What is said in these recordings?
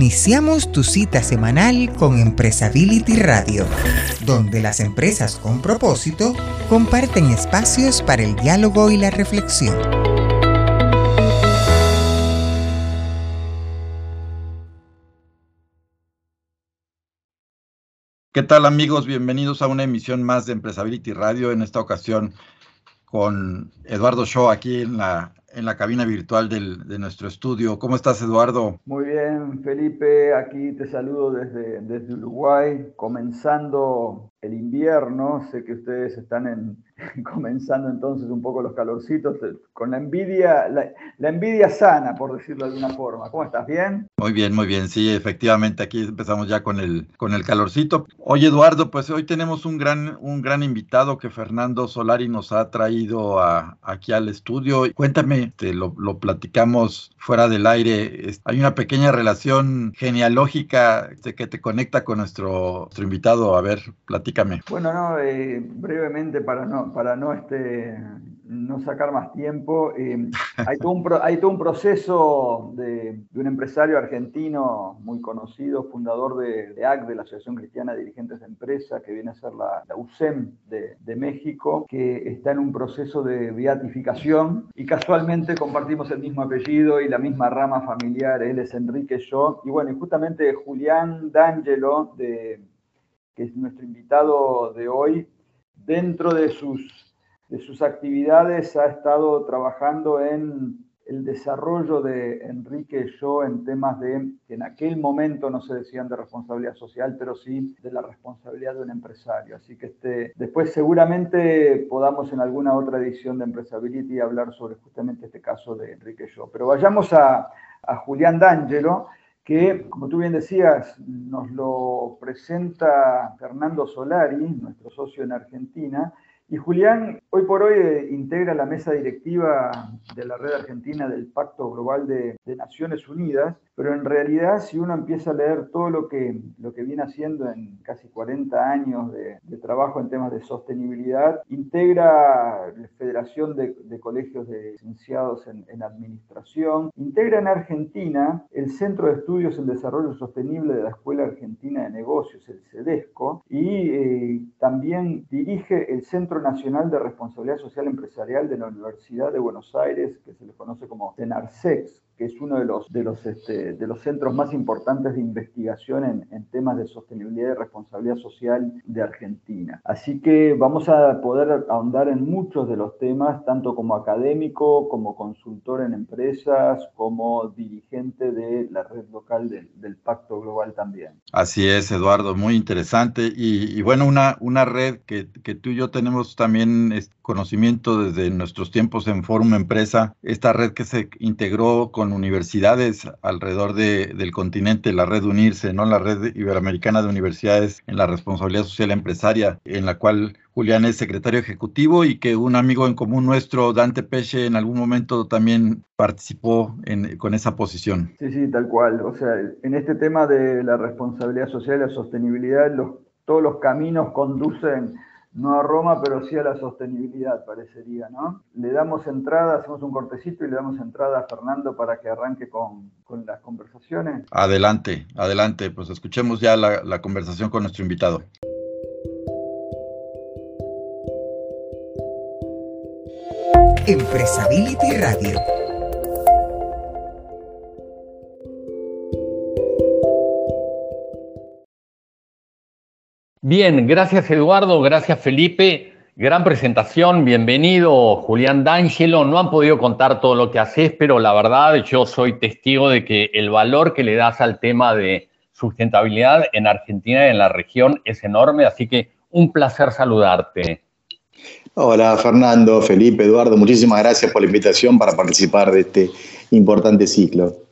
Iniciamos tu cita semanal con Empresability Radio, donde las empresas con propósito comparten espacios para el diálogo y la reflexión. ¿Qué tal amigos? Bienvenidos a una emisión más de Empresability Radio, en esta ocasión con Eduardo Shaw aquí en la en la cabina virtual de nuestro estudio. ¿Cómo estás, Eduardo? Muy bien, Felipe. Aquí te saludo desde, desde Uruguay, comenzando el invierno. Sé que ustedes están en, comenzando entonces un poco los calorcitos, con la envidia, la, envidia sana, por decirlo de alguna forma. ¿Cómo estás? ¿Bien? Muy bien, muy bien. Sí, efectivamente, aquí empezamos ya con el, con el calorcito. Oye, Eduardo, pues hoy tenemos un gran, un gran invitado que Fernando Solari nos ha traído aquí al estudio. Cuéntame, te lo, platicamos fuera del aire. Hay una pequeña relación genealógica que te conecta con nuestro, nuestro invitado. A ver, Bueno, no, eh, brevemente para no para no, este, no sacar más tiempo, eh, hay, todo un, hay, un, proceso de, un empresario argentino muy conocido, fundador de, de, de la Asociación Cristiana de Dirigentes de Empresa, que viene a ser la, USEM de, de, México, que está en un proceso de beatificación y casualmente compartimos el mismo apellido y la misma rama familiar, él es Enrique, yo, y bueno, y justamente Julián D'Angelo, de, que es nuestro invitado de hoy, dentro de sus, de sus actividades ha estado trabajando en el desarrollo de Enrique y yo en temas de, que en aquel momento no se decían de responsabilidad social, pero sí de la responsabilidad de un empresario. Así que este, después seguramente podamos en alguna otra edición de Empresability hablar sobre justamente este caso de Enrique y yo. Pero vayamos a, a Julián D'Angelo, que, como tú bien decías, nos lo presenta Fernando Solari, nuestro socio en Argentina, y Julián, hoy por hoy eh, integra la mesa directiva de la red argentina del Pacto Global de, Naciones Unidas, pero en realidad si uno empieza a leer todo lo que, lo que viene haciendo en casi 40 años de, trabajo en temas de sostenibilidad, integra la Federación de, Colegios de Licenciados en, Administración, integra en Argentina el Centro de Estudios en Desarrollo Sostenible de la Escuela Argentina de Negocios, el CEDESCO, y eh, también dirige el Centro Nacional de Responsabilidad Social Empresarial de la Universidad de Buenos Aires, que se le conoce como CENARSEX, que es uno de los, de los, este, de los centros más importantes de investigación en, en, temas de sostenibilidad y responsabilidad social de Argentina. Así que vamos a poder ahondar en muchos de los temas, tanto como académico, como consultor en empresas, como dirigente de la red local del Pacto Global también. Así es, Eduardo, muy interesante. Y, y bueno, una, una red que, que, tú y yo tenemos también conocimiento desde nuestros tiempos en Fórum Empresa, esta red que se integró con universidades alrededor del continente, la red Unirse, ¿no? La red iberoamericana de universidades en la responsabilidad social empresaria, en la cual Julián es secretario ejecutivo y que un amigo en común nuestro, Dante Peche, en algún momento también participó con esa posición. Sí, sí, tal cual. O sea, en este tema de la responsabilidad social y la sostenibilidad, todos los caminos conducen no a Roma, pero sí a la sostenibilidad, parecería, ¿no? Le damos entrada, hacemos un cortecito y le damos entrada a Fernando para que arranque con, las conversaciones. Adelante, adelante, pues escuchemos ya la, la conversación con nuestro invitado. Empresability Radio Bien, gracias Eduardo, gracias Felipe. Gran presentación, bienvenido Julián D'Angelo. No han podido contar todo lo que haces, pero la verdad yo soy testigo de que el valor que le das al tema de sustentabilidad en Argentina y en la región es enorme, así que un placer saludarte. Hola Fernando, Felipe, Eduardo, muchísimas gracias por la invitación para participar de este importante ciclo.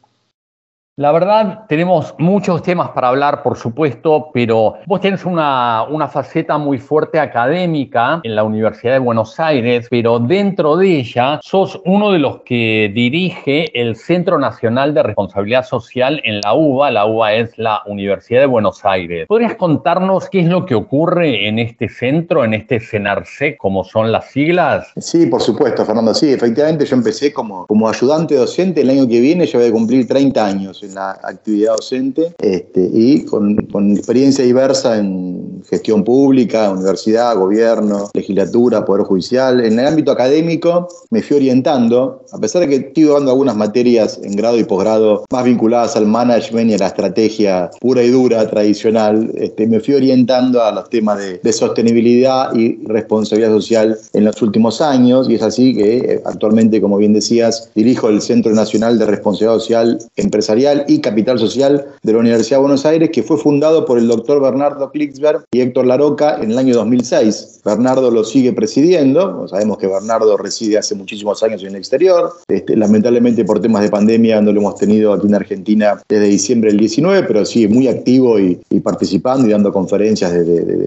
La verdad, tenemos muchos temas para hablar, por supuesto, pero vos tenés una, una, faceta muy fuerte académica en la Universidad de Buenos Aires, pero dentro de ella sos uno de los que dirige el Centro Nacional de Responsabilidad Social en la UBA. La UBA es la Universidad de Buenos Aires. ¿Podrías contarnos qué es lo que ocurre en este centro, en este CENARSEC, como son las siglas? Sí, por supuesto, Fernando. Sí, efectivamente yo empecé como, como ayudante docente. El año que viene yo voy a cumplir 30 años en la actividad docente este, y con, experiencia diversa en gestión pública, universidad, gobierno, legislatura, poder judicial. En el ámbito académico me fui orientando, a pesar de que estoy dando algunas materias en grado y posgrado más vinculadas al management y a la estrategia pura y dura tradicional, este, me fui orientando a los temas de, de sostenibilidad y responsabilidad social en los últimos años y es así que eh, actualmente, como bien decías, dirijo el Centro Nacional de Responsabilidad Social Empresarial y Capital Social de la Universidad de Buenos Aires, que fue fundado por el doctor Bernardo Klicksberg y Héctor Laroca en el año 2006. Bernardo lo sigue presidiendo, sabemos que Bernardo reside hace muchísimos años en el exterior, este, lamentablemente por temas de pandemia no lo hemos tenido aquí en Argentina desde diciembre del 19, pero sigue muy activo y, participando y dando conferencias desde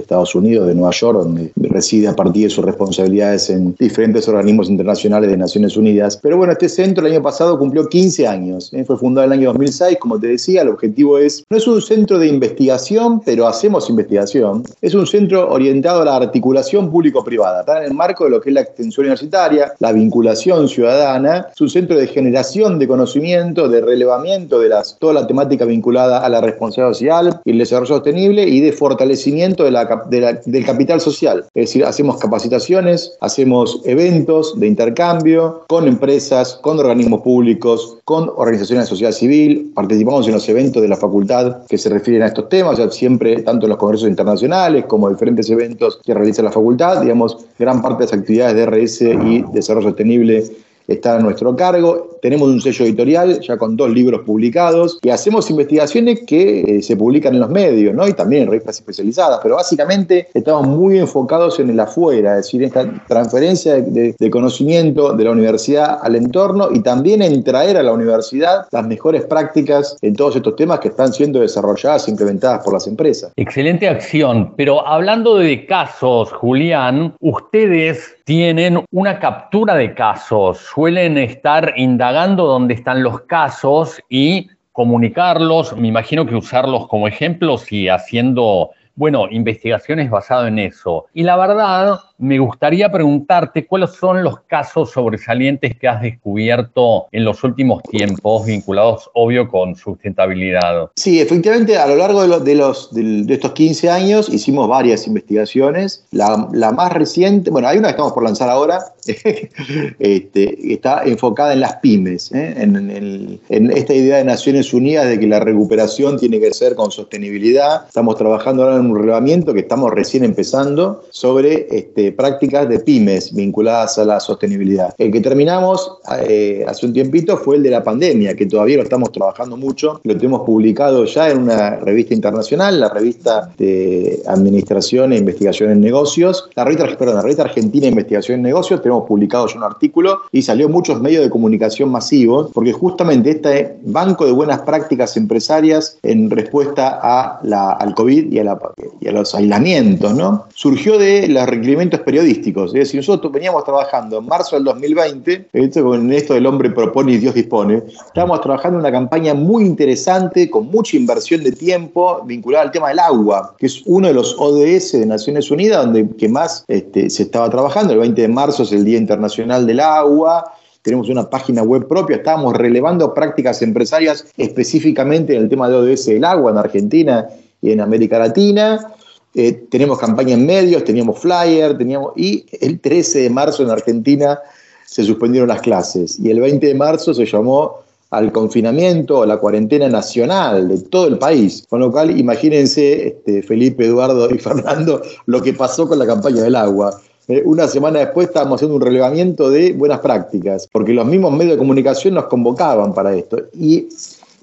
Estados Unidos, de Nueva York, donde reside a partir de sus responsabilidades en diferentes organismos internacionales de Naciones Unidas. Pero bueno, este centro el año pasado cumplió 15 años, ¿eh? fue fundado en el año 2006, como te decía, el objetivo es, no es un centro de investigación, pero hacemos investigación, es un centro orientado a la articulación público-privada, está en el marco de lo que es la extensión universitaria, la vinculación ciudadana, es un centro de generación de conocimiento, de relevamiento de las, toda la temática vinculada a la responsabilidad social y el desarrollo sostenible y de fortalecimiento de la, del capital social. Es decir, hacemos capacitaciones, hacemos eventos de intercambio con empresas, con organismos públicos, con organizaciones de civil, participamos en los eventos de la facultad que se refieren a estos temas, siempre tanto en los congresos internacionales como diferentes eventos que realiza la facultad, digamos, gran parte de las actividades de RS y desarrollo sostenible está a nuestro cargo. Tenemos un sello editorial ya con dos libros publicados y hacemos investigaciones que eh, se publican en los medios ¿no? y también en revistas especializadas, pero básicamente estamos muy enfocados en el afuera, es decir, esta transferencia de, de conocimiento de la universidad al entorno y también en traer a la universidad las mejores prácticas en todos estos temas que están siendo desarrolladas e implementadas por las empresas. Excelente acción, pero hablando de casos, Julián, ustedes tienen una captura de casos, suelen estar indagando dónde están los casos y comunicarlos, me imagino que usarlos como ejemplos y haciendo, bueno, investigaciones basadas en eso. Y la verdad, me gustaría preguntarte cuáles son los casos sobresalientes que has descubierto en los últimos tiempos vinculados, obvio, con sustentabilidad. Sí, efectivamente, a lo largo de, los, de, estos 15 años hicimos varias investigaciones. La, más reciente, bueno, hay una que estamos por lanzar ahora, este, está enfocada en las pymes, ¿eh? en, esta idea de Naciones Unidas de que la recuperación tiene que ser con sostenibilidad. Estamos trabajando ahora en un relevamiento que estamos recién empezando sobre este, prácticas de pymes vinculadas a la sostenibilidad. El que terminamos eh, hace un tiempito fue el de la pandemia, que todavía lo estamos trabajando mucho. Lo tenemos publicado ya en una revista internacional, la revista de Administración e Investigación en Negocios, la revista, Argentina de Investigación en Negocios. Tenemos publicado ya un artículo y salió muchos medios de comunicación masivos, porque justamente este banco de buenas prácticas empresarias en respuesta a la, al COVID y a, los aislamientos, ¿no? Surgió de los requerimientos periodísticos. Es decir, nosotros veníamos trabajando en marzo del 2020, con esto del hombre propone y Dios dispone, estábamos trabajando en una campaña muy interesante, con mucha inversión de tiempo, vinculada al tema del agua, que es uno de los ODS de Naciones Unidas, donde que más este, se estaba trabajando. El 20 de marzo es el Día Internacional del Agua tenemos una página web propia, estábamos relevando prácticas empresarias específicamente en el tema de ODS del agua en Argentina y en América Latina. Eh, tenemos campaña en medios, teníamos flyer, teníamos, y el 13 de marzo en Argentina se suspendieron las clases y el 20 de marzo se llamó al confinamiento, a la cuarentena nacional de todo el país. Con lo cual, imagínense, este, Felipe, Eduardo y Fernando, lo que pasó con la campaña del agua. Eh, una semana después estábamos haciendo un relevamiento de buenas prácticas, porque los mismos medios de comunicación nos convocaban para esto. Y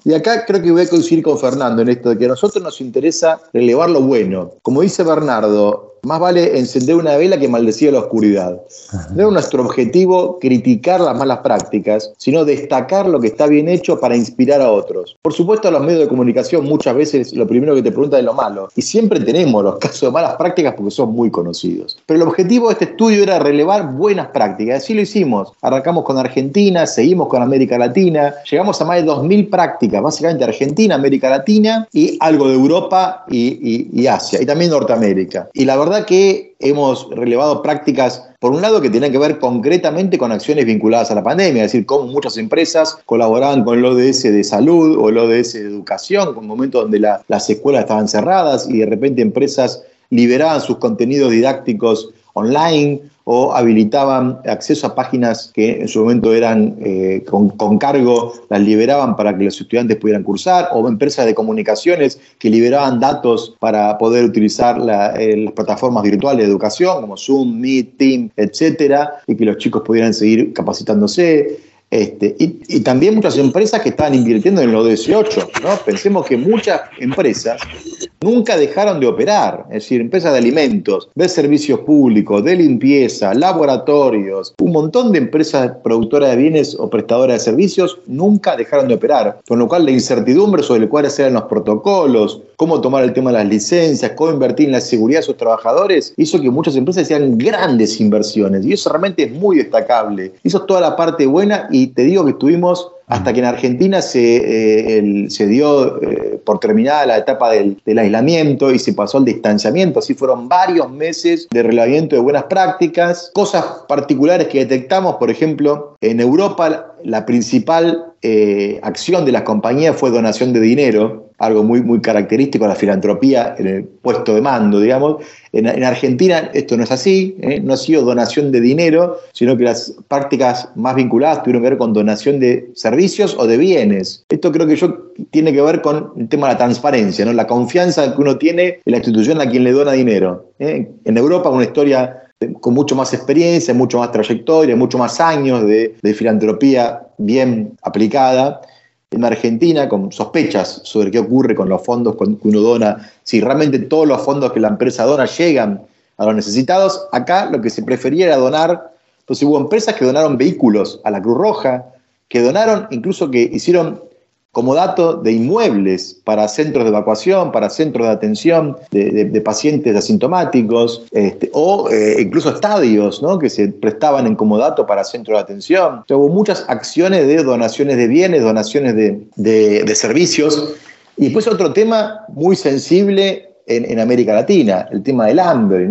y acá creo que voy a coincidir con Fernando en esto de que a nosotros nos interesa relevar lo bueno. Como dice Bernardo, más vale encender una vela que maldecir la oscuridad. No es nuestro objetivo criticar las malas prácticas, sino destacar lo que está bien hecho para inspirar a otros. Por supuesto, los medios de comunicación muchas veces lo primero que te preguntan es lo malo. Y siempre tenemos los casos de malas prácticas porque son muy conocidos. Pero el objetivo de este estudio era relevar buenas prácticas. Así lo hicimos. Arrancamos con Argentina, seguimos con América Latina, llegamos a más de 2.000 prácticas, básicamente Argentina, América Latina y algo de Europa y, y Asia, y también Norteamérica. Y la verdad verdad que hemos relevado prácticas, por un lado, que tienen que ver concretamente con acciones vinculadas a la pandemia, es decir, cómo muchas empresas colaboraban con el ODS de salud o el ODS de educación, con momentos donde las escuelas estaban cerradas y de repente empresas liberaban sus contenidos didácticos online o habilitaban acceso a páginas que en su momento eran eh, con, cargo, las liberaban para que los estudiantes pudieran cursar, o empresas de comunicaciones que liberaban datos para poder utilizar eh, las plataformas virtuales de educación como Zoom, Meet, Team, etcétera, y que los chicos pudieran seguir capacitándose. Este, y, también muchas empresas que estaban invirtiendo en los 18. ¿no? Pensemos que muchas empresas nunca dejaron de operar, es decir, empresas de alimentos, de servicios públicos, de limpieza, laboratorios, un montón de empresas productoras de bienes o prestadoras de servicios nunca dejaron de operar. Con lo cual la incertidumbre sobre cuáles eran los protocolos, cómo tomar el tema de las licencias, cómo invertir en la seguridad de sus trabajadores, hizo que muchas empresas hicieran grandes inversiones. Y eso realmente es muy destacable. Hizo toda la parte buena y te digo que estuvimos hasta que en Argentina se, eh, se dio eh, por terminada la etapa del, del, aislamiento y se pasó al distanciamiento. Así fueron varios meses de relevamiento de buenas prácticas, cosas particulares que detectamos, por ejemplo, en Europa la principal eh, acción de las compañías fue donación de dinero, algo muy, muy característico de la filantropía en el puesto de mando, digamos. En, Argentina esto no es así, ¿eh? no ha sido donación de dinero, sino que las prácticas más vinculadas tuvieron que ver con donación de servicios o de bienes. Esto creo que yo tiene que ver con el tema de la transparencia, ¿no? la confianza que uno tiene en la institución a quien le dona dinero. ¿eh? En Europa una historia con mucho más experiencia, mucho más trayectoria, mucho más años de, filantropía bien aplicada. En Argentina, con sospechas sobre qué ocurre con los fondos que uno dona, si realmente todos los fondos que la empresa dona llegan a los necesitados, acá lo que se prefería era donar, entonces hubo empresas que donaron vehículos a la Cruz Roja, que donaron, incluso que hicieron como dato de inmuebles para centros de evacuación, para centros de atención de, pacientes asintomáticos, este, o eh, incluso estadios que se prestaban en comodato para centros de atención. hubo muchas acciones de donaciones de bienes, donaciones de, servicios. Y después otro tema muy sensible en, América Latina, el tema del hambre. Eh,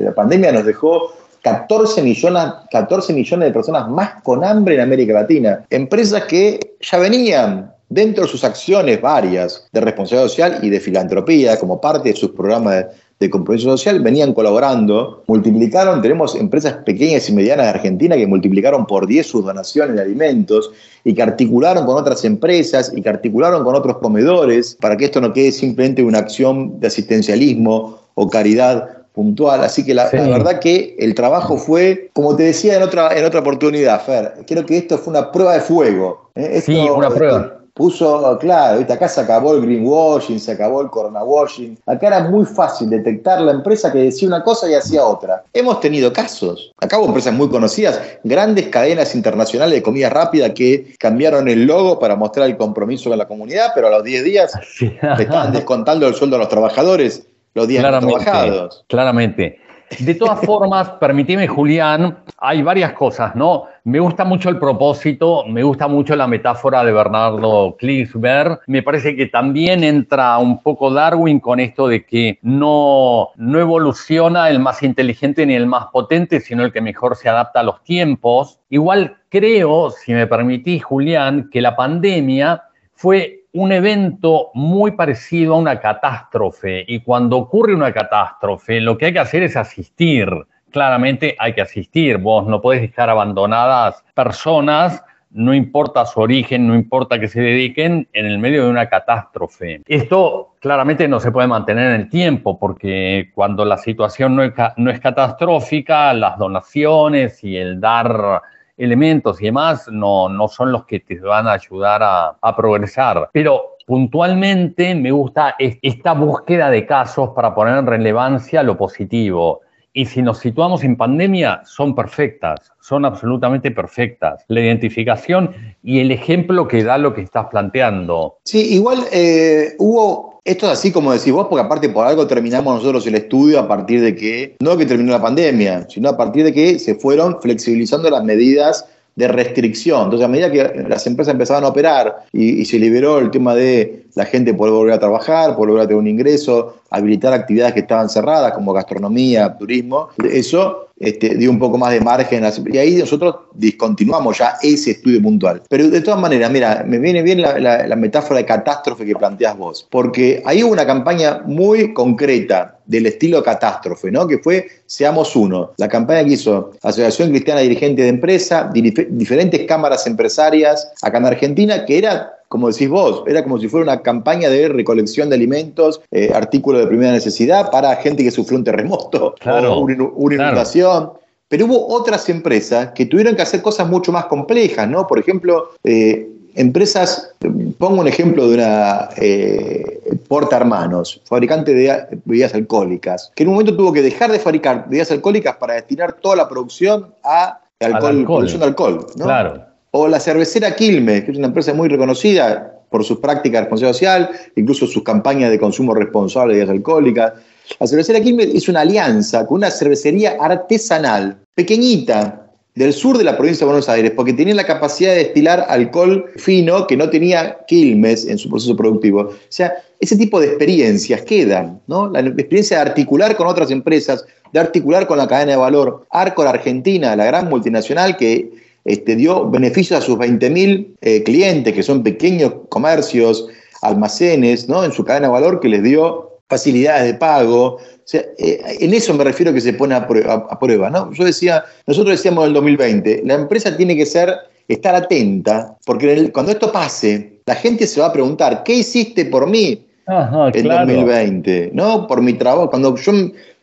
la pandemia nos dejó 14 millones, 14 millones de personas más con hambre en América Latina. Empresas que ya venían dentro de sus acciones varias de responsabilidad social y de filantropía, como parte de sus programas de, compromiso social, venían colaborando, multiplicaron, tenemos empresas pequeñas y medianas de Argentina que multiplicaron por 10 sus donaciones de alimentos y que articularon con otras empresas y que articularon con otros comedores para que esto no quede simplemente una acción de asistencialismo o caridad puntual. Así que la, verdad que el trabajo fue, como te decía en otra, en otra oportunidad, Fer, creo que esto fue una prueba de fuego. ¿eh? sí, una prueba puso, claro, acá se acabó el greenwashing, se acabó el coronawashing. Acá era muy fácil detectar la empresa que decía una cosa y hacía otra. Hemos tenido casos. Acá hubo empresas muy conocidas, grandes cadenas internacionales de comida rápida que cambiaron el logo para mostrar el compromiso con la comunidad, pero a los 10 días le estaban descontando el sueldo a los trabajadores los días trabajados. Claramente. De todas formas, permíteme, Julián, hay varias cosas, ¿no? Me gusta mucho el propósito, me gusta mucho la metáfora de Bernardo Klinsberg. Me parece que también entra un poco Darwin con esto de que no, no evoluciona el más inteligente ni el más potente, sino el que mejor se adapta a los tiempos. Igual creo, si me permitís, Julián, que la pandemia fue un evento muy parecido a una catástrofe y cuando ocurre una catástrofe lo que hay que hacer es asistir. Claramente hay que asistir, vos no podés dejar abandonadas personas, no importa su origen, no importa que se dediquen en el medio de una catástrofe. Esto claramente no se puede mantener en el tiempo porque cuando la situación no es, no es catastrófica, las donaciones y el dar elementos y demás no, no son los que te van a ayudar a, a progresar. Pero puntualmente me gusta esta búsqueda de casos para poner en relevancia lo positivo. Y si nos situamos en pandemia, son perfectas, son absolutamente perfectas. La identificación y el ejemplo que da lo que estás planteando. Sí, igual eh, hubo esto es así como decís vos, porque aparte por algo terminamos nosotros el estudio a partir de que, no que terminó la pandemia, sino a partir de que se fueron flexibilizando las medidas de restricción. Entonces, a medida que las empresas empezaban a operar y, se liberó el tema de la gente poder volver a trabajar, poder volver a tener un ingreso, habilitar actividades que estaban cerradas como gastronomía, turismo. Eso este, dio un poco más de margen. Y ahí nosotros discontinuamos ya ese estudio puntual. Pero de todas maneras, mira, me viene bien la, metáfora de catástrofe que planteas vos, porque ahí hubo una campaña muy concreta del estilo catástrofe, ¿no? Que fue Seamos Uno, la campaña que hizo Asociación Cristiana Dirigente de Empresa, diferentes cámaras empresarias acá en Argentina, que era como decís vos, era como si fuera una campaña de recolección de alimentos, eh, artículos de primera necesidad para gente que sufrió un terremoto o una, inundación. Pero hubo otras empresas que tuvieron que hacer cosas mucho más complejas, ¿no? Por ejemplo, eh, empresas, pongo un ejemplo de una eh, Porta Hermanos, fabricante de bebidas alcohólicas, que en un momento tuvo que dejar de fabricar bebidas alcohólicas para destinar toda la producción a alcohol, producción de alcohol. ¿no? Claro. O la cervecera Quilmes, que es una empresa muy reconocida por sus prácticas de responsabilidad social, incluso sus campañas de consumo responsable de alcohólicas. La cervecera Quilmes es una alianza con una cervecería artesanal, pequeñita, del sur de la provincia de Buenos Aires, porque tenía la capacidad de destilar alcohol fino que no tenía Quilmes en su proceso productivo. O sea, ese tipo de experiencias quedan, ¿no? La experiencia de articular con otras empresas, de articular con la cadena de valor. Arcor Argentina, la gran multinacional que este, dio beneficios a sus 20.000 eh, clientes, que son pequeños comercios, almacenes, ¿no? en su cadena de valor, que les dio facilidades de pago. Eh, en eso me refiero que se pone a prueba. ¿no? Yo decía, nosotros decíamos en el 2020, la empresa tiene que ser, estar atenta, porque cuando esto pase, la gente se va a preguntar, ¿qué hiciste por mí en 2020? ¿No? Por mi trabajo. Cuando yo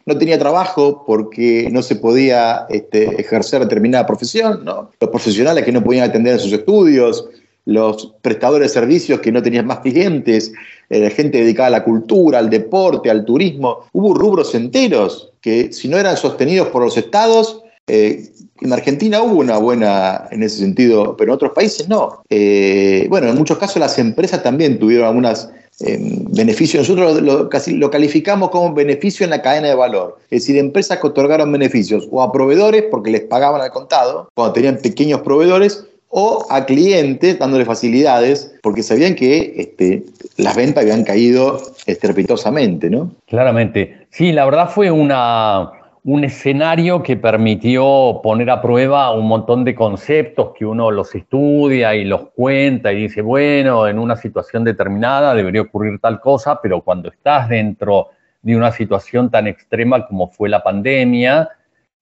no tenía trabajo porque no se podía este, ejercer determinada profesión, ¿no? los profesionales que no podían atender a sus estudios, los prestadores de servicios que no tenían más clientes, eh, gente dedicada a la cultura, al deporte, al turismo. Hubo rubros enteros que si no eran sostenidos por los estados, eh, en Argentina hubo una buena en ese sentido, pero en otros países no. Eh, bueno, en muchos casos las empresas también tuvieron algunas beneficio, nosotros lo, casi lo calificamos como beneficio en la cadena de valor. Es decir, empresas que otorgaron beneficios o a proveedores porque les pagaban al contado, cuando tenían pequeños proveedores, o a clientes dándoles facilidades porque sabían que este, las ventas habían caído estrepitosamente, ¿no? Claramente. Sí, la verdad fue una, un escenario que permitió poner a prueba un montón de conceptos que uno los estudia y los cuenta y dice, bueno, en una situación determinada debería ocurrir tal cosa, pero cuando estás dentro de una situación tan extrema como fue la pandemia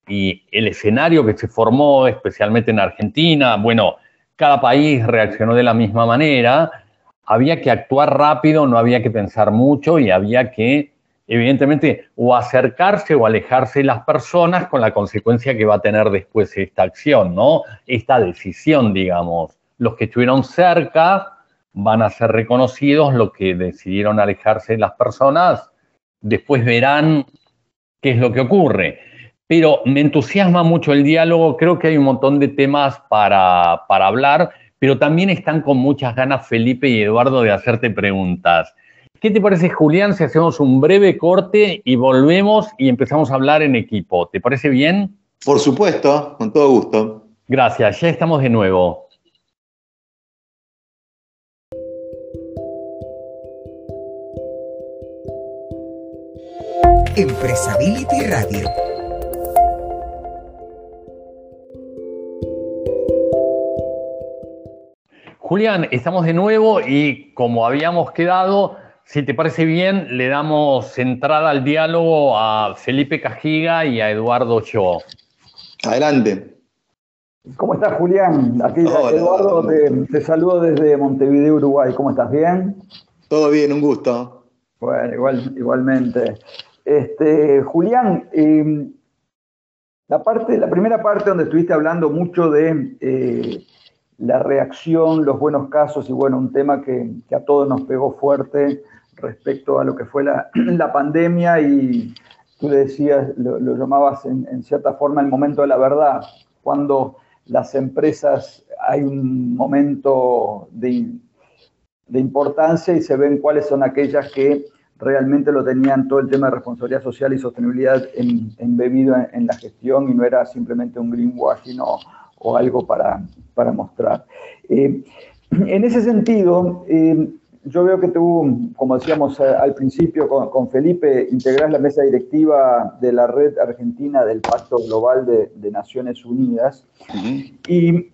y el escenario que se formó, especialmente en Argentina, bueno, cada país reaccionó de la misma manera, había que actuar rápido, no había que pensar mucho y había que evidentemente, o acercarse o alejarse las personas con la consecuencia que va a tener después esta acción, ¿no? Esta decisión, digamos. Los que estuvieron cerca van a ser reconocidos, los que decidieron alejarse las personas, después verán qué es lo que ocurre. Pero me entusiasma mucho el diálogo, creo que hay un montón de temas para, para hablar, pero también están con muchas ganas Felipe y Eduardo de hacerte preguntas. ¿Qué te parece, Julián, si hacemos un breve corte y volvemos y empezamos a hablar en equipo? ¿Te parece bien? Por supuesto, con todo gusto. Gracias, ya estamos de nuevo. Empresability Radio. Julián, estamos de nuevo y como habíamos quedado, si te parece bien, le damos entrada al diálogo a Felipe Cajiga y a Eduardo Cho. Adelante. ¿Cómo estás, Julián? Aquí Eduardo, te, saludo desde Montevideo, Uruguay. ¿Cómo estás? ¿Bien? Todo bien, un gusto. Bueno, igual, igualmente. Este, Julián, em, la, parte, la primera parte donde estuviste hablando mucho de eh, la reacción, los buenos casos y bueno, un tema que, que a todos nos pegó fuerte respecto a lo que fue la, pandemia y tú decías, lo, llamabas en, cierta forma el momento de la verdad, cuando las empresas hay un momento de, importancia y se ven cuáles son aquellas que realmente lo tenían todo el tema de responsabilidad social y sostenibilidad embebido en, la gestión y no era simplemente un greenwashing o, o algo para, para mostrar. Eh, en ese sentido, eh, yo veo que tú, como decíamos al principio con, Felipe, integrás la mesa directiva de la red argentina del Pacto Global de, Naciones Unidas. Y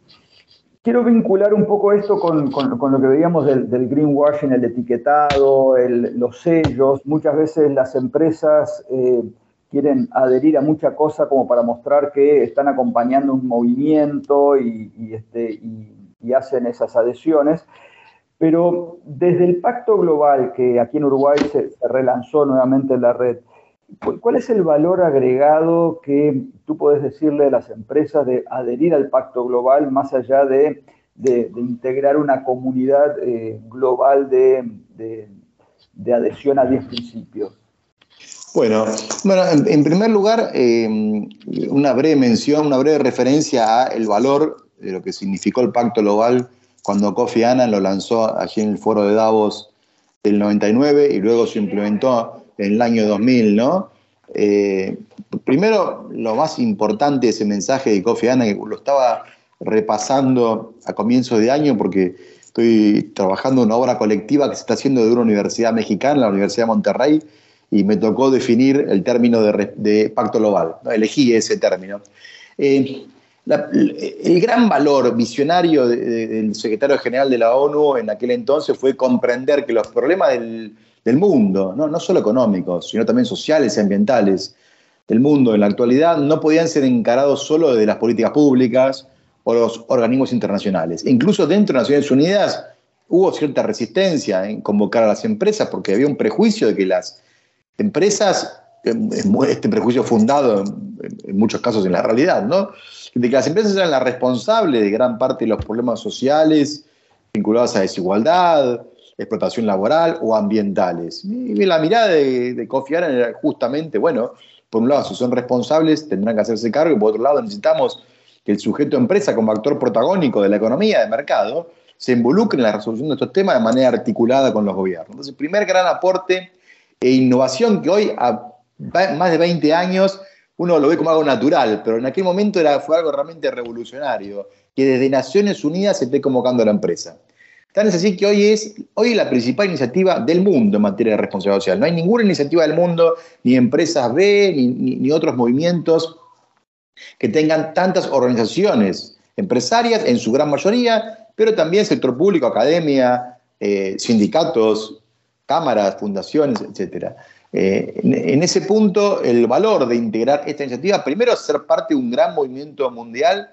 quiero vincular un poco esto con, lo que veíamos del, greenwashing, el etiquetado, los sellos. Muchas veces las empresas eh, quieren adherir a mucha cosa como para mostrar que están acompañando un movimiento y, este, hacen esas adhesiones. Pero desde el Pacto Global, que aquí en Uruguay se, relanzó nuevamente en la red, ¿cuál es el valor agregado que tú puedes decirle a las empresas de adherir al Pacto Global más allá de, integrar una comunidad eh, global de, adhesión a 10 principios? Bueno, bueno en, primer lugar, eh, una breve mención, una breve referencia a el valor de lo que significó el Pacto Global cuando Kofi Annan lo lanzó allí en el foro de Davos del 99 y luego se implementó en el año 2000, ¿no? Eh, primero, lo más importante de ese mensaje de Kofi Annan, que lo estaba repasando a comienzos de año porque estoy trabajando en una obra colectiva que se está haciendo de una universidad mexicana, la Universidad de Monterrey, y me tocó definir el término de, pacto global. Elegí ese término. Eh, el gran valor visionario del secretario general de la ONU en aquel entonces fue comprender que los problemas del, mundo, ¿no? no solo económicos, sino también sociales y ambientales del mundo en la actualidad, no podían ser encarados solo desde las políticas públicas o los organismos internacionales. Incluso dentro de Naciones Unidas hubo cierta resistencia en convocar a las empresas porque había un prejuicio de que las empresas, este prejuicio fundado en muchos casos en la realidad, ¿no? de que las empresas eran las responsables de gran parte de los problemas sociales vinculados a desigualdad, explotación laboral o ambientales. Y la mirada de, de Kofi Annan era justamente, bueno, por un lado, si son responsables, tendrán que hacerse cargo, y por otro lado, necesitamos que el sujeto empresa, como actor protagónico de la economía, de mercado, se involucre en la resolución de estos temas de manera articulada con los gobiernos. Entonces, el primer gran aporte e innovación que hoy, a más de 20 años, uno lo ve como algo natural, pero en aquel momento era, fue algo realmente revolucionario, que desde Naciones Unidas se esté convocando a la empresa. Tan es así que hoy es hoy la principal iniciativa del mundo en materia de responsabilidad social. No hay ninguna iniciativa del mundo, ni empresas B, ni, otros movimientos que tengan tantas organizaciones empresarias, en su gran mayoría, pero también sector público, academia, eh, sindicatos, cámaras, fundaciones, etcétera. Eh, en, ese punto, el valor de integrar esta iniciativa, primero, ser parte de un gran movimiento mundial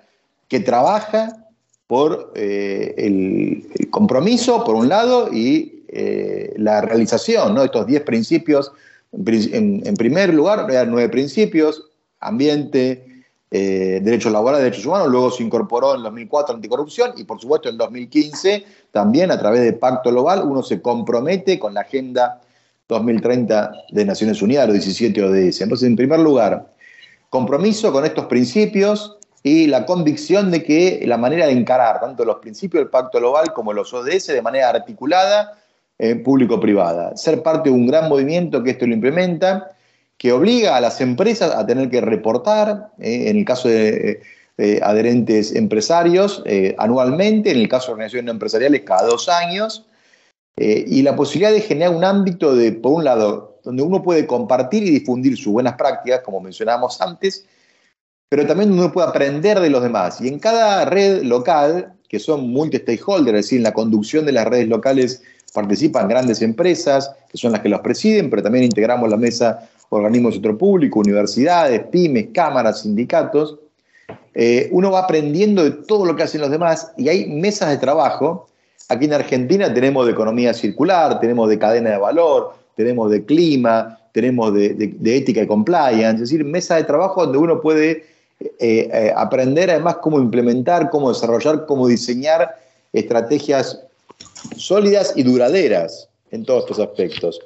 que trabaja por eh, el, compromiso, por un lado, y eh, la realización de estos 10 principios. En, primer lugar, nueve principios, ambiente, derechos laborales, derechos humanos, luego se incorporó en 2004 anticorrupción y por supuesto en 2015 también a través de Pacto Global uno se compromete con la agenda 2030 de Naciones Unidas, los 17 ODS. Entonces, en primer lugar, compromiso con estos principios y la convicción de que la manera de encarar tanto los principios del Pacto Global como los ODS de manera articulada, eh, público-privada. Ser parte de un gran movimiento que esto lo implementa, que obliga a las empresas a tener que reportar, eh, en el caso de adherentes empresarios, eh, anualmente, en el caso de organizaciones empresariales, cada dos años, eh, y la posibilidad de generar un ámbito de, por un lado, donde uno puede compartir y difundir sus buenas prácticas, como mencionábamos antes, pero también uno puede aprender de los demás. Y en cada red local, que son multi-stakeholders, es decir, en la conducción de las redes locales participan grandes empresas, que son las que los presiden, pero también integramos la mesa organismos de sector público, universidades, pymes, cámaras, sindicatos. Eh, uno va aprendiendo de todo lo que hacen los demás y hay mesas de trabajo Aquí en Argentina tenemos de economía circular, tenemos de cadena de valor, tenemos de clima, tenemos de, ética y compliance, es decir, mesa de trabajo donde uno puede eh, eh, aprender además cómo implementar, cómo desarrollar, cómo diseñar estrategias sólidas y duraderas en todos estos aspectos.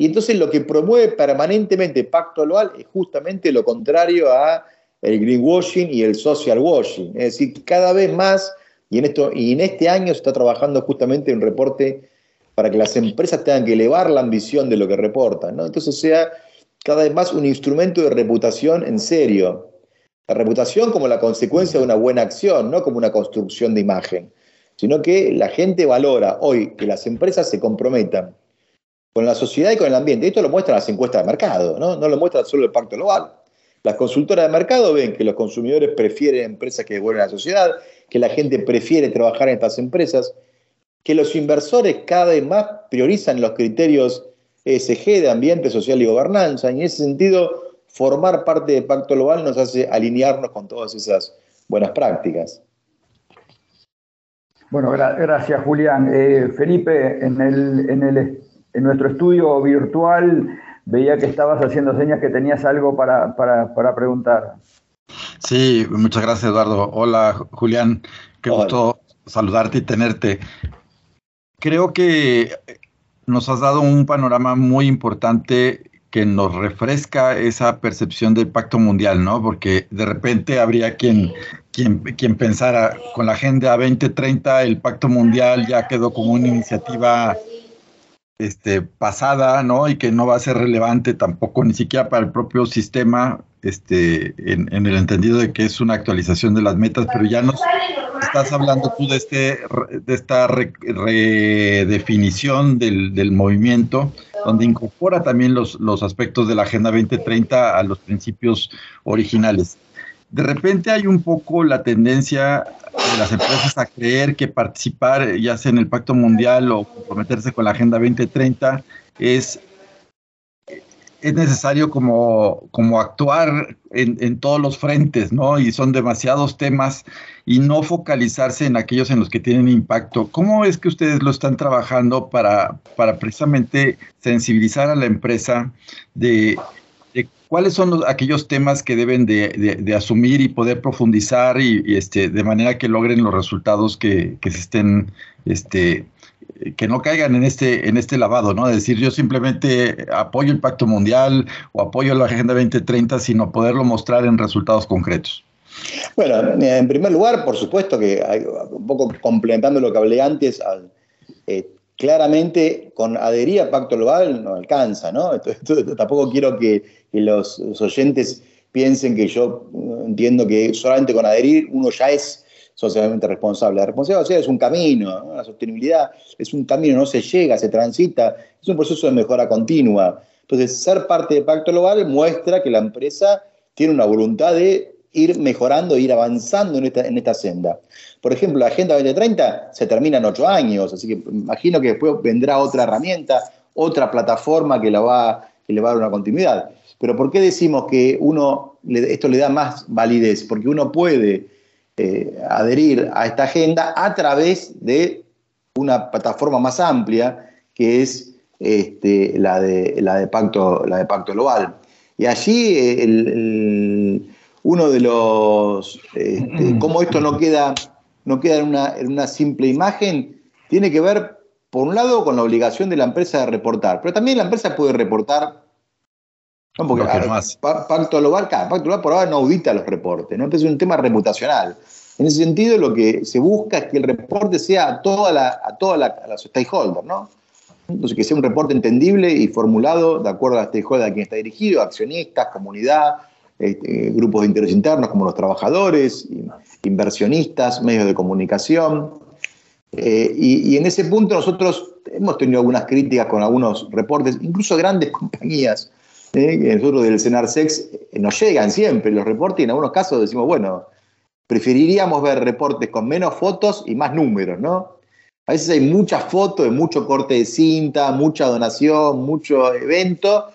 Y entonces lo que promueve permanentemente Pacto Global es justamente lo contrario a el greenwashing y el social washing. Es decir, cada vez más y en, esto, y en este año se está trabajando justamente un reporte para que las empresas tengan que elevar la ambición de lo que reportan. Entonces sea cada vez más un instrumento de reputación en serio. La reputación como la consecuencia de una buena acción, no como una construcción de imagen. sino que la gente valora hoy que las empresas se comprometan con la sociedad y con el ambiente. Esto lo muestran las encuestas de mercado, ¿no? No lo muestra solo el Pacto Global. Las consultoras de mercado ven que los consumidores prefieren empresas que devuelven a la sociedad, que la gente prefiere trabajar en estas empresas, que los inversores cada vez más priorizan los criterios ESG de ambiente social y gobernanza. Y en ese sentido, formar parte del Pacto Global nos hace alinearnos con todas esas buenas prácticas. Bueno, gracias Julián. Eh, Felipe, en, el, en, el, en nuestro estudio virtual veía que estabas haciendo señas que tenías algo para, para, preguntar. Sí, muchas gracias Eduardo. Hola Julián, qué gusto saludarte y tenerte. Creo que nos has dado un panorama muy importante que nos refresca esa percepción del pacto mundial, ¿no? Porque de repente habría quien, quien, quien pensara con la Agenda 2030 el pacto mundial ya quedó como una iniciativa este, pasada, ¿no? Y que no va a ser relevante tampoco, ni siquiera para el propio sistema, este, en, el entendido de que es una actualización de las metas, pero ya nos estás hablando tú de, este, de esta redefinición del, del, movimiento, donde incorpora también los, los aspectos de la Agenda 2030 a los principios originales de repente hay un poco la tendencia de las empresas a creer que participar, ya sea en el Pacto Mundial o comprometerse con la Agenda 2030, es, es necesario como, como actuar en, en, todos los frentes, ¿no? Y son demasiados temas y no focalizarse en aquellos en los que tienen impacto. ¿Cómo es que ustedes lo están trabajando para, para precisamente sensibilizar a la empresa de ¿Cuáles son aquellos temas que deben de, asumir y poder profundizar y, este, de manera que logren los resultados que, se estén, este, que no caigan en este, en este lavado, ¿no? Es decir, yo simplemente apoyo el Pacto Mundial o apoyo la Agenda 2030, sino poderlo mostrar en resultados concretos. Bueno, en primer lugar, por supuesto que un poco complementando lo que hablé antes, eh, claramente con adherir a Pacto Global no alcanza, ¿no? tampoco quiero que, los, oyentes piensen que yo uh, entiendo que solamente con adherir uno ya es socialmente responsable. La responsabilidad es un camino, la sostenibilidad es un camino, no se llega, se transita, es un proceso de mejora continua. Entonces, ser parte de Pacto Global muestra que la empresa tiene una voluntad de ir mejorando, ir avanzando en esta, en esta senda. Por ejemplo, la Agenda 2030 se termina en ocho años, así que imagino que después vendrá otra herramienta, otra plataforma que, la va, que le va a dar una continuidad. Pero ¿por qué decimos que uno, esto le da más validez? Porque uno puede eh, adherir a esta agenda a través de una plataforma más amplia, que es este, la, de, la, de pacto, la de Pacto Global. Y allí eh, el uno de los, este, cómo esto no queda, no queda en, una, en una simple imagen, tiene que ver, por un lado, con la obligación de la empresa de reportar, pero también la empresa puede reportar no, porque Pacto Global, Pacto Global por ahora no audita los reportes, ¿no? es un tema reputacional. En ese sentido, lo que se busca es que el reporte sea a toda la, a toda la, a stakeholders, ¿no? Entonces, que sea un reporte entendible y formulado de acuerdo a la stakeholder a quien está dirigido, accionistas, comunidad, este, grupos de interés internos como los trabajadores, inversionistas, medios de comunicación. Eh, y, en ese punto nosotros hemos tenido algunas críticas con algunos reportes, incluso grandes compañías, eh, nosotros del Senarsex eh, nos llegan siempre los reportes y en algunos casos decimos, bueno, preferiríamos ver reportes con menos fotos y más números, ¿no? A veces hay muchas fotos, mucho corte de cinta, mucha donación, mucho evento,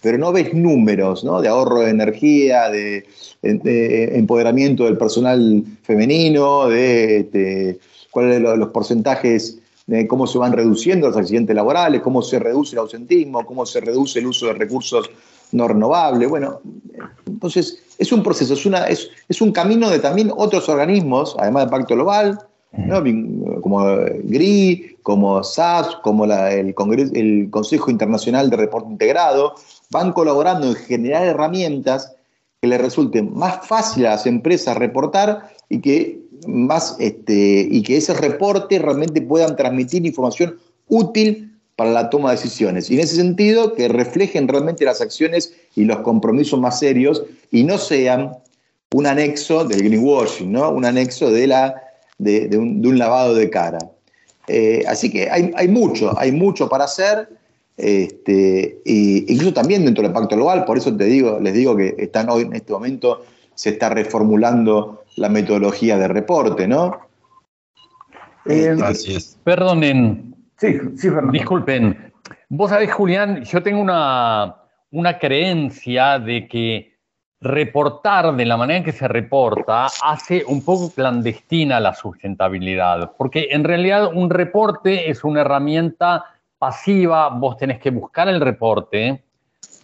pero no ves números ¿no? de ahorro de energía, de, empoderamiento del personal femenino, de, cuáles son los porcentajes de cómo se van reduciendo los accidentes laborales, cómo se reduce el ausentismo, cómo se reduce el uso de recursos no renovables. Bueno, entonces es un proceso, es, una, es, es un camino de también otros organismos, además del Pacto Global, como GRI, como SAS, como el, el Consejo Internacional de Reporte Integrado, van colaborando en generar herramientas que les resulten más fácil a las empresas reportar y que, más, este, y que ese reporte realmente puedan transmitir información útil para la toma de decisiones. Y en ese sentido, que reflejen realmente las acciones y los compromisos más serios y no sean un anexo del greenwashing, ¿no? un anexo de la de, un, lavado de cara. Eh, así que hay, mucho, hay mucho para hacer, este, incluso también dentro del Pacto Global, por eso te digo, les digo que están hoy en este momento se está reformulando la metodología de reporte, ¿no? Eh, Así es. Perdonen. Sí, sí, Fernando. Disculpen. Vos sabés, Julián, yo tengo una, una creencia de que reportar de la manera en que se reporta hace un poco clandestina la sustentabilidad, porque en realidad un reporte es una herramienta pasiva, vos tenés que buscar el reporte,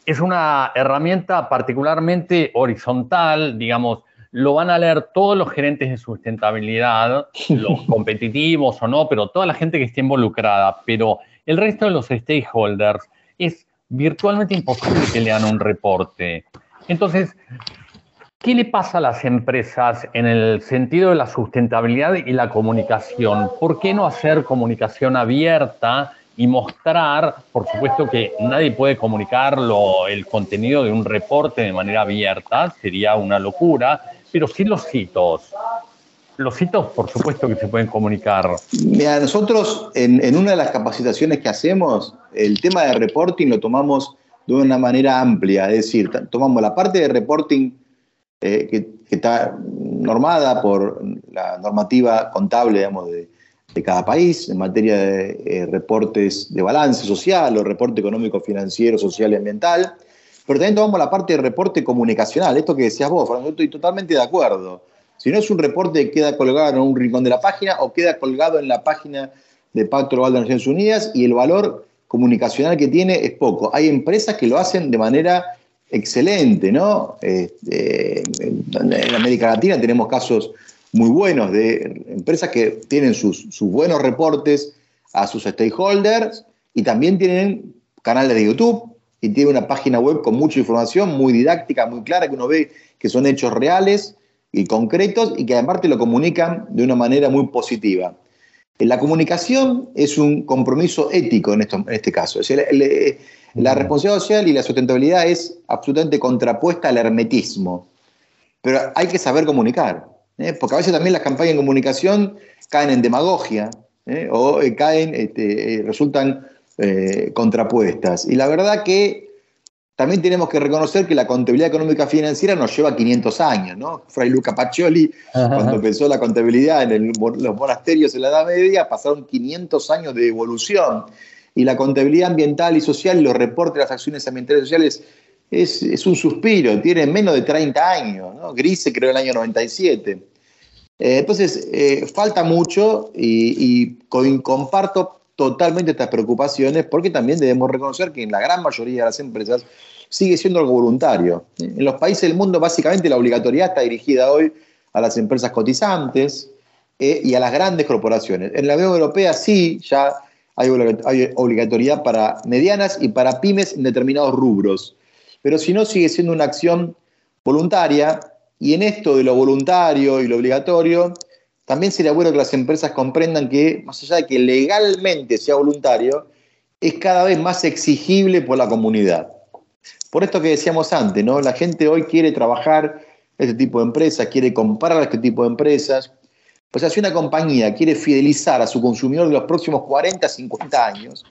es una herramienta particularmente horizontal, digamos, lo van a leer todos los gerentes de sustentabilidad, los competitivos o no, pero toda la gente que esté involucrada, pero el resto de los stakeholders es virtualmente imposible que lean un reporte. Entonces, ¿qué le pasa a las empresas en el sentido de la sustentabilidad y la comunicación? ¿Por qué no hacer comunicación abierta y mostrar, por supuesto que nadie puede comunicar el contenido de un reporte de manera abierta, sería una locura, pero sí los hitos. Los hitos, por supuesto que se pueden comunicar. Mira, nosotros en, en, una de las capacitaciones que hacemos, el tema de reporting lo tomamos de una manera amplia, es decir, tomamos la parte de reporting eh, que, que, está normada por la normativa contable, digamos, de, de cada país en materia de eh, reportes de balance social o reporte económico, financiero, social y ambiental. Pero también tomamos la parte de reporte comunicacional, esto que decías vos, Fernando, estoy totalmente de acuerdo. Si no es un reporte que queda colgado en un rincón de la página o queda colgado en la página de Pacto Global de Naciones Unidas y el valor comunicacional que tiene es poco. Hay empresas que lo hacen de manera excelente, ¿no? Este, en América Latina tenemos casos muy buenos de empresas que tienen sus, buenos reportes a sus stakeholders y también tienen canales de YouTube y tienen una página web con mucha información, muy didáctica, muy clara, que uno ve que son hechos reales y concretos y que además te lo comunican de una manera muy positiva. La comunicación es un compromiso ético en, esto, en este caso. la responsabilidad social y la sustentabilidad es absolutamente contrapuesta al hermetismo. Pero hay que saber comunicar. ¿Eh? porque a veces también las campañas de comunicación caen en demagogia ¿eh? o eh, caen, este, resultan contrapuestas. Y la verdad que también tenemos que reconocer que la contabilidad económica financiera nos lleva 500 años, ¿no? Fray Luca Pacioli, cuando empezó la contabilidad en los monasterios en la Edad Media, pasaron 500 años de evolución. Y la contabilidad ambiental y social los reportes de las acciones ambientales y sociales es, un suspiro, tiene menos de 30 años, ¿no? Gris se creó en el año 97. Eh, entonces, eh, falta mucho y, comparto totalmente estas preocupaciones porque también debemos reconocer que en la gran mayoría de las empresas sigue siendo algo voluntario. En los países del mundo, básicamente, la obligatoriedad está dirigida hoy a las empresas cotizantes eh, y a las grandes corporaciones. En la Unión Europea sí, ya hay obligatoriedad para medianas y para pymes en determinados rubros pero si no sigue siendo una acción voluntaria y en esto de lo voluntario y lo obligatorio, también sería bueno que las empresas comprendan que, más allá de que legalmente sea voluntario, es cada vez más exigible por la comunidad. Por esto que decíamos antes, ¿no? La gente hoy quiere trabajar en este tipo de empresas, quiere comprar a este tipo de empresas. Pues si una compañía quiere fidelizar a su consumidor de los próximos 40, 50 años,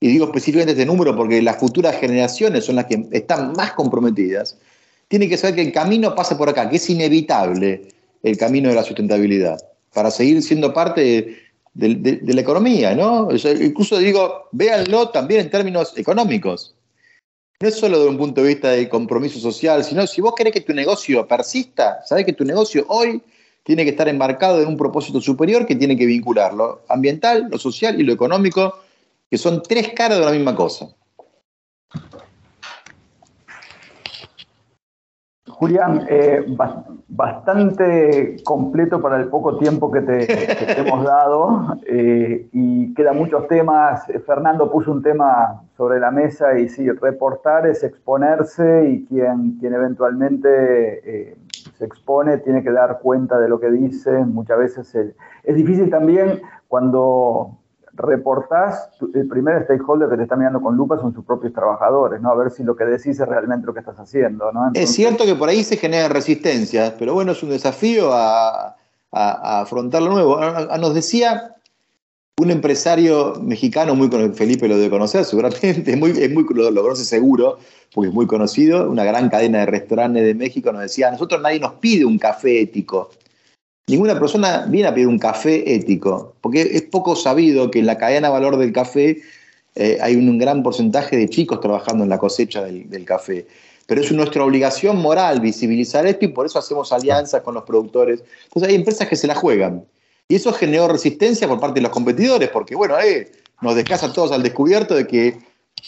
y digo específicamente este número porque las futuras generaciones son las que están más comprometidas, tiene que saber que el camino pasa por acá, que es inevitable el camino de la sustentabilidad, para seguir siendo parte de, la economía, ¿no? incluso digo, véanlo también en términos económicos. No es solo desde un punto de vista de compromiso social, sino si vos querés que tu negocio persista, sabés que tu negocio hoy tiene que estar embarcado en un propósito superior que tiene que vincular lo ambiental, lo social y lo económico que son tres caras de la misma cosa. Julián, eh, bastante completo para el poco tiempo que te, hemos dado eh, y quedan muchos temas. Fernando puso un tema sobre la mesa y sí, reportar es exponerse y quien, quien eventualmente eh, se expone tiene que dar cuenta de lo que dice. Muchas veces es difícil también cuando reportás, el primer stakeholder que te está mirando con lupa son sus propios trabajadores, ¿no? A ver si lo que decís es realmente lo que estás haciendo, ¿no? es cierto que por ahí se generan resistencias, pero bueno, es un desafío a, a, afrontar lo nuevo. nos decía un empresario mexicano, muy Felipe lo debe conocer, seguramente, es muy, es muy, lo, lo, conoce seguro, porque es muy conocido, una gran cadena de restaurantes de México, nos decía, a nosotros nadie nos pide un café ético. Ninguna persona viene a pedir un café ético, porque es poco sabido que en la cadena de valor del café eh, hay un gran porcentaje de chicos trabajando en la cosecha del, del café. Pero es nuestra obligación moral visibilizar esto y por eso hacemos alianzas con los productores. Entonces hay empresas que se la juegan. Y eso generó resistencia por parte de los competidores, porque bueno, eh, nos descasa a todos al descubierto de que,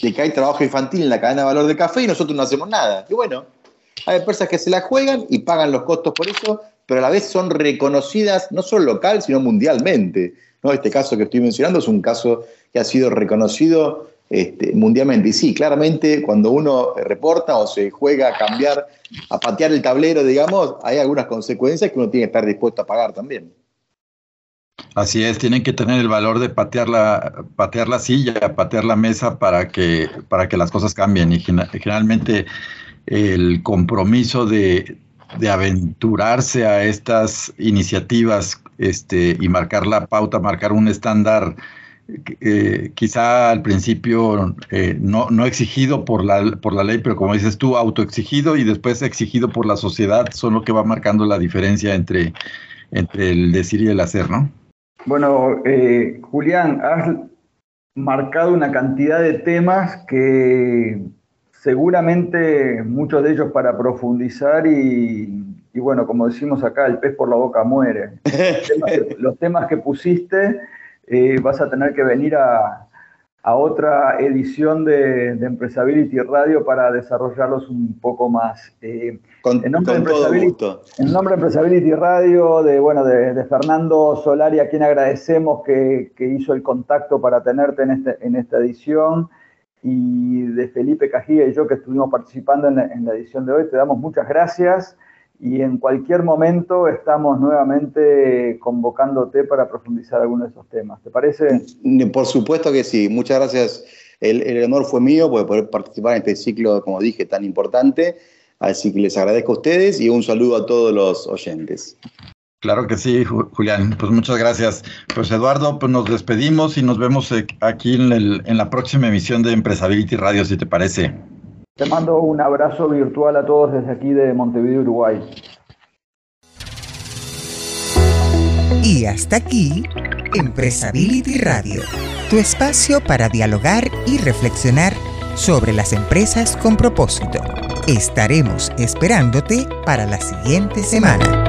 de que hay trabajo infantil en la cadena de valor del café y nosotros no hacemos nada. Y bueno, hay empresas que se la juegan y pagan los costos por eso, pero a la vez son reconocidas no solo local, sino mundialmente. ¿no? Este caso que estoy mencionando es un caso que ha sido reconocido este, mundialmente. Y sí, claramente cuando uno reporta o se juega a cambiar, a patear el tablero, digamos, hay algunas consecuencias que uno tiene que estar dispuesto a pagar también. Así es, tienen que tener el valor de patear la, patear la silla, patear la mesa para que, para que las cosas cambien. Y generalmente el compromiso de, aventurarse a estas iniciativas este, y marcar la pauta, marcar un estándar eh, quizá al principio eh, no, no, exigido por la, por la ley, pero como dices tú, autoexigido y después exigido por la sociedad, son lo que va marcando la diferencia entre, entre el decir y el hacer, ¿no? Bueno, eh, Julián, has marcado una cantidad de temas que seguramente muchos de ellos para profundizar y, bueno, como decimos acá, el pez por la boca muere. Los temas que, pusiste eh, vas a tener que venir a, a otra edición de, de, Empresability Radio para desarrollarlos un poco más. Eh, en, nombre de en nombre de Empresability Radio, de, bueno, de, Fernando Solari, a quien agradecemos que, que, hizo el contacto para tenerte en, este, en esta edición, y de Felipe Cajía y yo que estuvimos participando en la edición de hoy, te damos muchas gracias y en cualquier momento estamos nuevamente convocándote para profundizar algunos de esos temas. ¿Te parece? Por supuesto que sí. Muchas gracias. El, honor fue mío por poder participar en este ciclo, como dije, tan importante. Así que les agradezco a ustedes y un saludo a todos los oyentes. Claro que sí, Julián. Pues muchas gracias. Pues Eduardo, pues nos despedimos y nos vemos eh, aquí en, en la próxima emisión de Empresability Radio, si te parece. Te mando un abrazo virtual a todos desde aquí de Montevideo, Uruguay. Y hasta aquí, Empresability Radio, tu espacio para dialogar y reflexionar sobre las empresas con propósito. Estaremos esperándote para la siguiente semana.